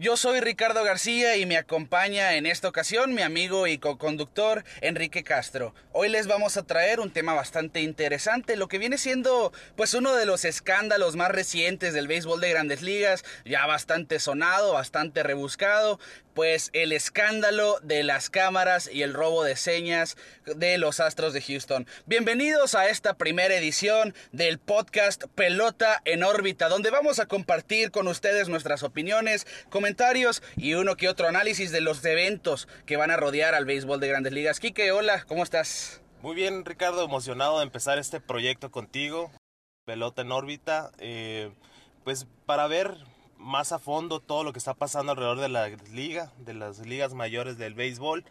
Yo soy Ricardo García y me acompaña en esta ocasión mi amigo y co-conductor Enrique Castro. Hoy les vamos a traer un tema bastante interesante, lo que viene siendo pues uno de los escándalos más recientes del béisbol de grandes ligas, ya bastante sonado, bastante rebuscado, pues el escándalo de las cámaras y el robo de señas de los Astros de Houston. Bienvenidos a esta primera edición del podcast Pelota en órbita, donde vamos a compartir con ustedes nuestras opiniones, comentarios y uno que otro análisis de los eventos que van a rodear al béisbol de grandes ligas. Quique, hola, ¿cómo estás? Muy bien, Ricardo, emocionado de empezar este proyecto contigo, Pelota en órbita, eh, pues para ver más a fondo todo lo que está pasando alrededor de la liga, de las ligas mayores del béisbol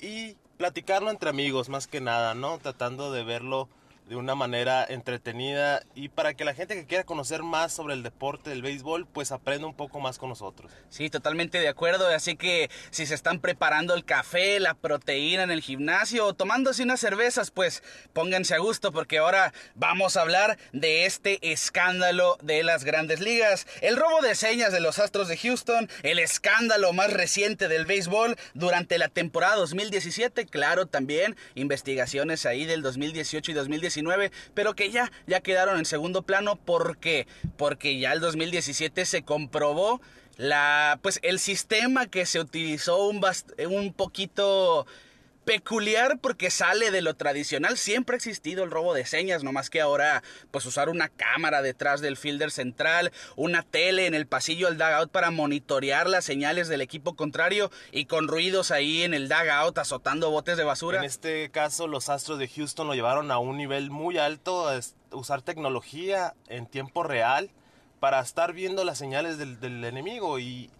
y platicarlo entre amigos más que nada, ¿no? Tratando de verlo de una manera entretenida y para que la gente que quiera conocer más sobre el deporte del béisbol pues aprenda un poco más con nosotros. Sí, totalmente de acuerdo, así que si se están preparando el café, la proteína en el gimnasio o tomándose unas cervezas pues pónganse a gusto porque ahora vamos a hablar de este escándalo de las grandes ligas, el robo de señas de los Astros de Houston, el escándalo más reciente del béisbol durante la temporada 2017, claro también investigaciones ahí del 2018 y 2019 pero que ya, ya quedaron en segundo plano. ¿Por qué? Porque ya el 2017 se comprobó la, pues el sistema que se utilizó un, un poquito peculiar porque sale de lo tradicional. Siempre ha existido el robo de señas, no más que ahora pues usar una cámara detrás del fielder central, una tele en el pasillo del dugout para monitorear las señales del equipo contrario y con ruidos ahí en el dugout azotando botes de basura. En este caso los Astros de Houston lo llevaron a un nivel muy alto, usar tecnología en tiempo real para estar viendo las señales del enemigo y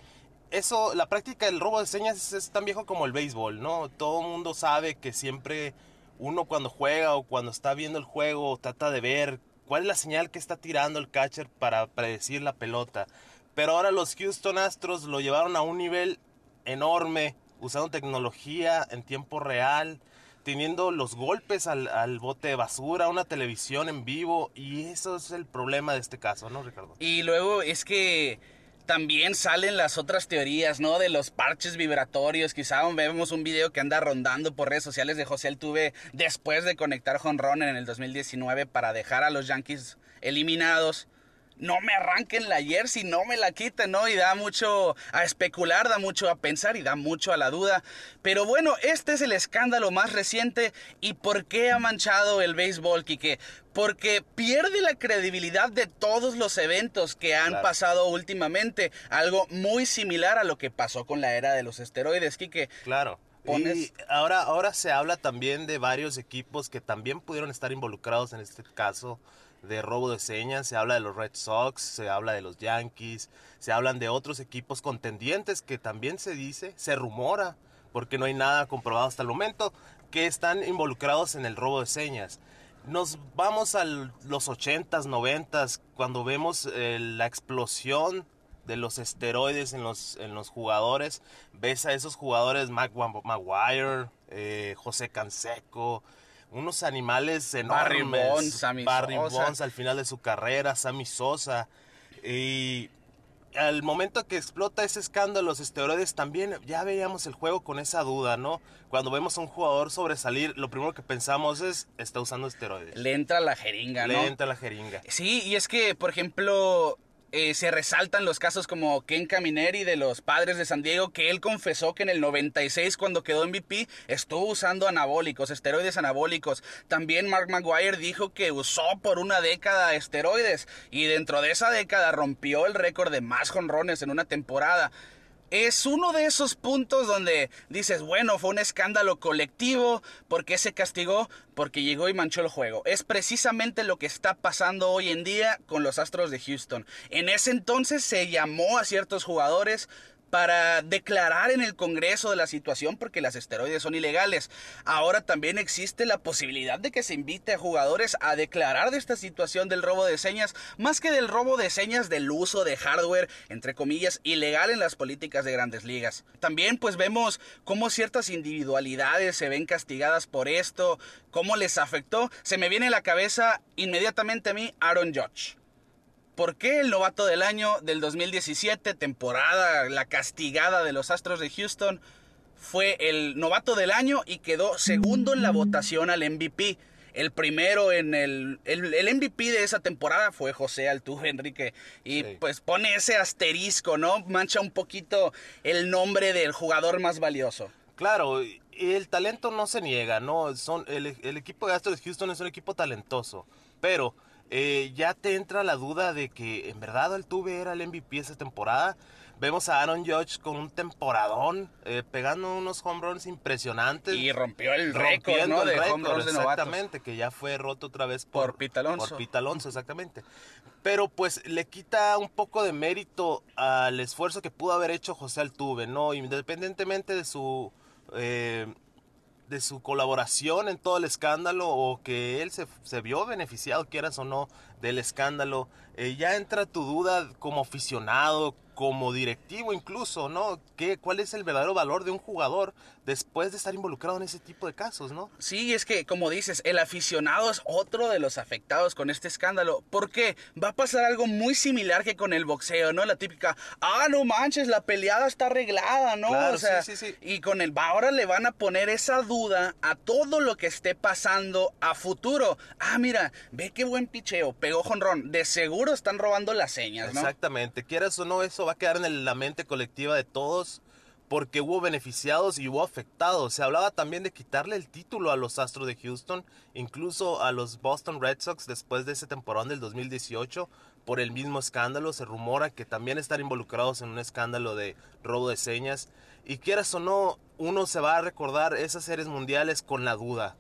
eso, la práctica del robo de señas es, tan viejo como el béisbol, ¿no? Todo el mundo sabe que siempre uno cuando juega o cuando está viendo el juego trata de ver cuál es la señal que está tirando el catcher para predecir la pelota. Pero ahora los Houston Astros lo llevaron a un nivel enorme, usando tecnología en tiempo real, teniendo los golpes al, al, bote de basura, una televisión en vivo, y eso es el problema de este caso, ¿no, Ricardo? Y luego es que también salen las otras teorías, ¿no? De los parches vibratorios. Quizá vemos un video que anda rondando por redes sociales de José Altuve después de conectar Honron en el 2019 para dejar a los Yankees eliminados no me arranquen la jersey, no me la quiten, ¿no? Y da mucho a especular, da mucho a pensar y da mucho a la duda. Pero bueno, este es el escándalo más reciente. ¿Y por qué ha manchado el béisbol, Quique? Porque pierde la credibilidad de todos los eventos que han pasado últimamente. Algo muy similar a lo que pasó con la era de los esteroides, Quique. Claro. Y ahora, ahora se habla también de varios equipos que también pudieron estar involucrados en este caso de robo de señas, se habla de los Red Sox, se habla de los Yankees, se hablan de otros equipos contendientes que también se dice, se rumora, porque no hay nada comprobado hasta el momento, que están involucrados en el robo de señas. Nos vamos a los 80s, 90s, cuando vemos eh, la explosión de los esteroides en los, en los jugadores. Ves a esos jugadores, Maguire, eh, José Canseco, unos animales enormes. Barry Bonds, Sammy Barry Bonds al final de su carrera, Sammy Sosa. Y al momento que explota ese escándalo, los esteroides también, ya veíamos el juego con esa duda, ¿no? Cuando vemos a un jugador sobresalir, lo primero que pensamos es, está usando esteroides. Le entra la jeringa, ¿no? Le entra la jeringa. Sí, y es que, por ejemplo, eh, se resaltan los casos como Ken Camineri de los padres de San Diego, que él confesó que en el 96 cuando quedó MVP estuvo usando anabólicos, esteroides anabólicos. También Mark Maguire dijo que usó por una década esteroides y dentro de esa década rompió el récord de más jonrones en una temporada es uno de esos puntos donde dices, bueno, fue un escándalo colectivo, ¿por qué se castigó? Porque llegó y manchó el juego. Es precisamente lo que está pasando hoy en día con los Astros de Houston. En ese entonces se llamó a ciertos jugadores para declarar en el Congreso de la situación porque las esteroides son ilegales. Ahora también existe la posibilidad de que se invite a jugadores a declarar de esta situación del robo de señas, más que del robo de señas del uso de hardware, entre comillas, ilegal en las políticas de grandes ligas. También pues vemos cómo ciertas individualidades se ven castigadas por esto, cómo les afectó. Se me viene a la cabeza inmediatamente a mí Aaron Judge. ¿Por qué el novato del año del 2017, temporada, la castigada de los Astros de Houston, fue el novato del año y quedó segundo en la votación al MVP? El primero en el, el, MVP de esa temporada fue José Altuve, Enrique. Y pues pone ese asterisco, ¿no? Mancha un poquito el nombre del jugador más valioso. Claro, el talento no se niega, ¿no? Son, el, equipo de Astros de Houston es un equipo talentoso, pero eh, ya te entra la duda de que en verdad Altuve era el MVP esa temporada. Vemos a Aaron Judge con un temporadón, eh, pegando unos home runs impresionantes. Y rompió el récord, ¿no? De home runs de Exactamente, que ya fue roto otra vez por, por Alonso. Por Pete Alonso, exactamente. Pero pues le quita un poco de mérito al esfuerzo que pudo haber hecho José Altuve, ¿no? Independientemente de su... Eh, de su colaboración en todo el escándalo o que él se, se vio beneficiado, quieras o no, del escándalo, eh, ya entra tu duda como aficionado, como directivo incluso, ¿no? ¿Qué, ¿Cuál es el verdadero valor de un jugador después de estar involucrado en ese tipo de casos, ¿no? Sí, es que, como dices, el aficionado es otro de los afectados con este escándalo. porque Va a pasar algo muy similar que con el boxeo, ¿no? La típica, ah, no manches, la peleada está arreglada, ¿no? o sea, sí, sí, sí. Y con el, ahora le van a poner esa duda a todo lo que esté pasando a futuro. Ah, mira, ve qué buen picheo, pegó jonrón. De seguro están robando las señas, ¿no? Exactamente, quieras o no, eso va a quedar en la mente colectiva de todos porque hubo beneficiados y hubo afectados. Se hablaba también de quitarle el título a los Astros de Houston, incluso a los Boston Red Sox después de ese temporón del 2018 por el mismo escándalo. Se rumora que también están involucrados en un escándalo de robo de señas. Y quieras o no, uno se va a recordar esas series mundiales con la duda.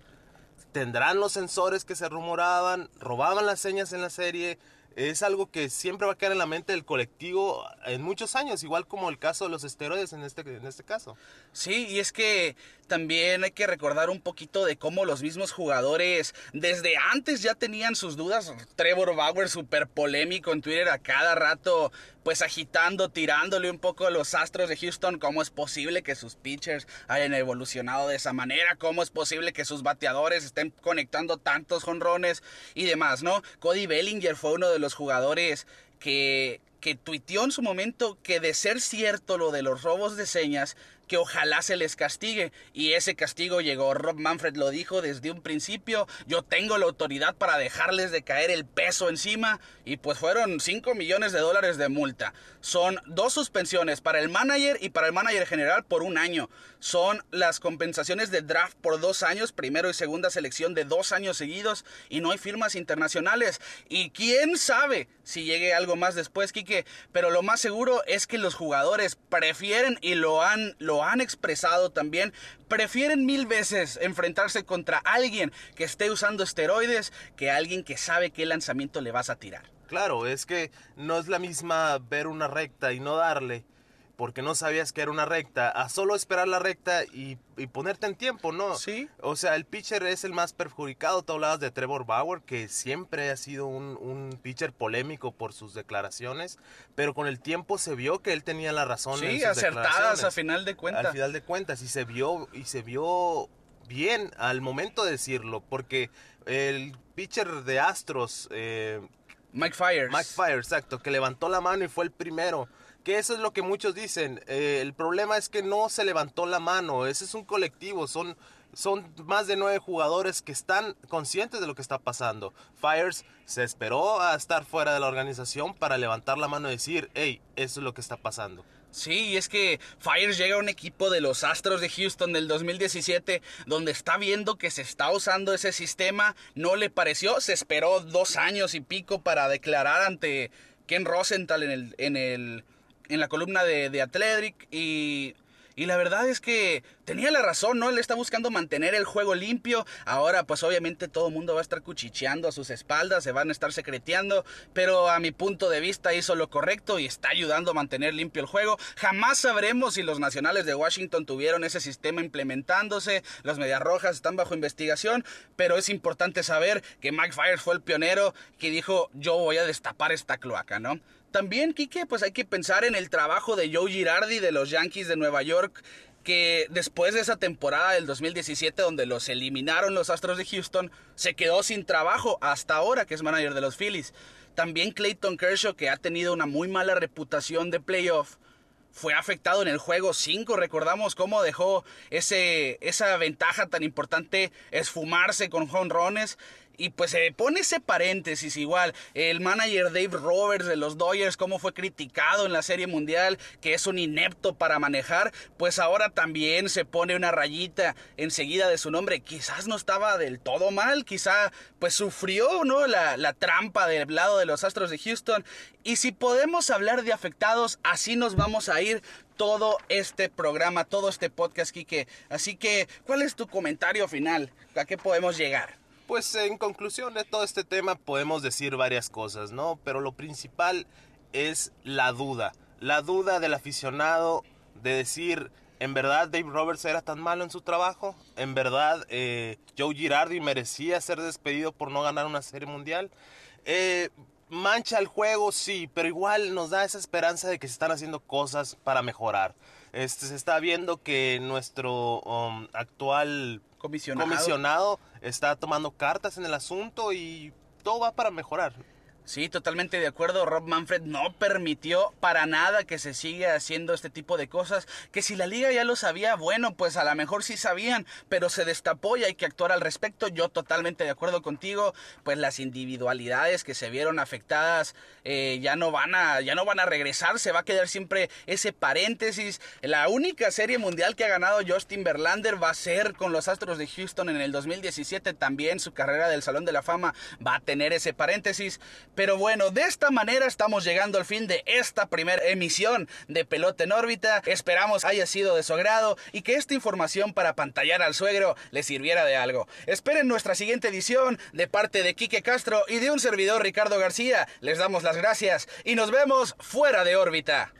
¿Tendrán los sensores que se rumoraban? ¿Robaban las señas en la serie? Es algo que siempre va a quedar en la mente del colectivo en muchos años, igual como el caso de los esteroides en este, en este caso. Sí, y es que también hay que recordar un poquito de cómo los mismos jugadores desde antes ya tenían sus dudas. Trevor Bauer súper polémico en Twitter a cada rato, pues agitando, tirándole un poco a los astros de Houston. ¿Cómo es posible que sus pitchers hayan evolucionado de esa manera? ¿Cómo es posible que sus bateadores estén conectando tantos jonrones y demás, no? Cody Bellinger fue uno de los jugadores que que tuiteó en su momento que de ser cierto lo de los robos de señas, que ojalá se les castigue. Y ese castigo llegó. Rob Manfred lo dijo desde un principio. Yo tengo la autoridad para dejarles de caer el peso encima. Y pues fueron 5 millones de dólares de multa. Son dos suspensiones para el manager y para el manager general por un año. Son las compensaciones de draft por dos años, primero y segunda selección de dos años seguidos. Y no hay firmas internacionales. Y quién sabe si llegue algo más después, Quique. Pero lo más seguro es que los jugadores prefieren y lo han, lo han expresado también, prefieren mil veces enfrentarse contra alguien que esté usando esteroides que alguien que sabe qué lanzamiento le vas a tirar. Claro, es que no es la misma ver una recta y no darle porque no sabías que era una recta, a solo esperar la recta y, ponerte en tiempo, ¿no? Sí. O sea, el pitcher es el más perjudicado. Tú hablabas de Trevor Bauer, que siempre ha sido un, un pitcher polémico por sus declaraciones, pero con el tiempo se vio que él tenía la razón. Sí, acertadas a final de cuentas. Al final de cuentas, y se vio, y se vio bien al momento de decirlo, porque el pitcher de Astros... Eh, Mike Fires. Mike Fires, exacto, que levantó la mano y fue el primero que eso es lo que muchos dicen. Eh, el problema es que no se levantó la mano. Ese es un colectivo. Son, son más de nueve jugadores que están conscientes de lo que está pasando. Fires se esperó a estar fuera de la organización para levantar la mano y decir, hey, eso es lo que está pasando. Sí, y es que Fires llega a un equipo de los Astros de Houston del 2017 donde está viendo que se está usando ese sistema, no le pareció, se esperó dos años y pico para declarar ante Ken Rosenthal en el, en el en la columna de, de y y la verdad es que tenía la razón, ¿no? Él está buscando mantener el juego limpio. Ahora, pues obviamente todo el mundo va a estar cuchicheando a sus espaldas, se van a estar secreteando. Pero a mi punto de vista hizo lo correcto y está ayudando a mantener limpio el juego. Jamás sabremos si los nacionales de Washington tuvieron ese sistema implementándose. Los Medias Rojas están bajo investigación. Pero es importante saber que Mike Fires fue el pionero que dijo: Yo voy a destapar esta cloaca, ¿no? También, Quique, pues hay que pensar en el trabajo de Joe Girardi de los Yankees de Nueva York, que después de esa temporada del 2017 donde los eliminaron los Astros de Houston, se quedó sin trabajo hasta ahora que es manager de los Phillies. También Clayton Kershaw, que ha tenido una muy mala reputación de playoff, fue afectado en el juego 5. Recordamos cómo dejó ese, esa ventaja tan importante esfumarse con jonrones. Y pues se pone ese paréntesis igual. El manager Dave Roberts de los Dodgers, cómo fue criticado en la Serie Mundial, que es un inepto para manejar, pues ahora también se pone una rayita enseguida de su nombre. Quizás no estaba del todo mal, quizá pues sufrió, ¿no? La, la trampa del lado de los Astros de Houston. Y si podemos hablar de afectados, así nos vamos a ir todo este programa, todo este podcast, Kike. Así que, ¿cuál es tu comentario final? ¿A qué podemos llegar? Pues en conclusión de todo este tema podemos decir varias cosas, ¿no? Pero lo principal es la duda. La duda del aficionado de decir, ¿en verdad Dave Roberts era tan malo en su trabajo? ¿En verdad eh, Joe Girardi merecía ser despedido por no ganar una serie mundial? Eh, mancha el juego, sí, pero igual nos da esa esperanza de que se están haciendo cosas para mejorar. Este, se está viendo que nuestro um, actual Comisionado. comisionado está tomando cartas en el asunto y todo va para mejorar. Sí, totalmente de acuerdo. Rob Manfred no permitió para nada que se siga haciendo este tipo de cosas. Que si la liga ya lo sabía, bueno, pues a lo mejor sí sabían, pero se destapó y hay que actuar al respecto. Yo totalmente de acuerdo contigo. Pues las individualidades que se vieron afectadas eh, ya no van a, ya no van a regresar. Se va a quedar siempre ese paréntesis. La única serie mundial que ha ganado Justin Verlander va a ser con los Astros de Houston en el 2017. También su carrera del Salón de la Fama va a tener ese paréntesis. Pero bueno, de esta manera estamos llegando al fin de esta primera emisión de Pelota en órbita. Esperamos haya sido de su agrado y que esta información para pantallar al suegro le sirviera de algo. Esperen nuestra siguiente edición de parte de Quique Castro y de un servidor Ricardo García. Les damos las gracias y nos vemos fuera de órbita.